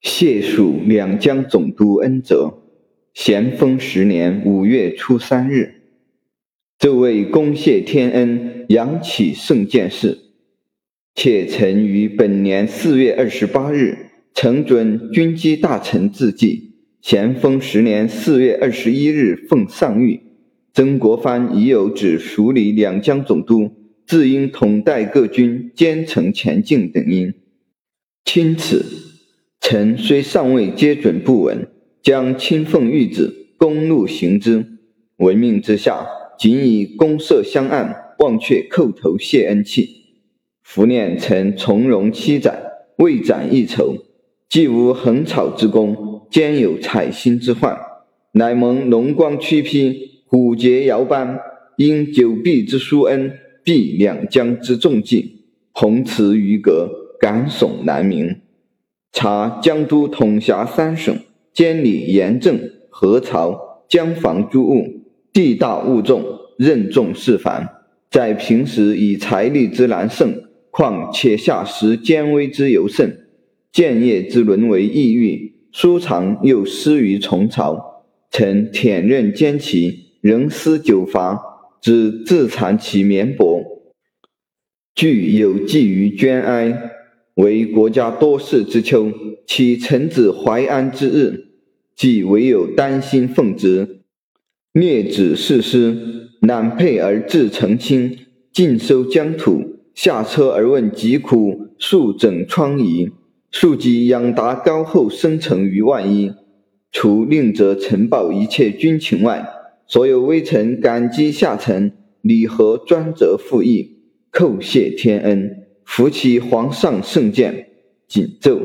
谢蜀两江总督恩泽，咸丰十年五月初三日，奏为公谢天恩，扬启圣见事。且曾于本年四月二十八日，承准军机大臣自记。咸丰十年四月二十一日奉上谕，曾国藩已有旨署理两江总督，自应统带各军兼程前进等因。钦此。臣虽尚未接准不闻，将亲奉谕旨，公路行之。闻命之下，仅以公社相案，忘却叩头谢恩气。伏念臣从容七载，未展一筹，既无横草之功，兼有采薪之患，乃蒙龙光驱披，虎节摇颁，因久避之殊恩，避两江之重祭，宏慈于阁，感悚难明。察江都统辖三省，监理盐政、河漕、江防诸务，地大物重，任重事繁。在平时以财力之难胜，况且下时兼危之尤甚。建业之沦为抑郁，疏常又失于从朝。臣忝任兼其，仍思久伐，只自惭其绵薄，具有寄于捐哀。为国家多事之秋，其臣子怀安之日？即唯有丹心奉职，灭子弑师，揽沛而自成亲，尽收疆土，下车而问疾苦，数整疮痍，庶几养达高厚生成于万一。除令则呈报一切军情外，所有微臣感激下臣，礼和专责复议，叩谢天恩。扶起皇上圣剑，紧奏。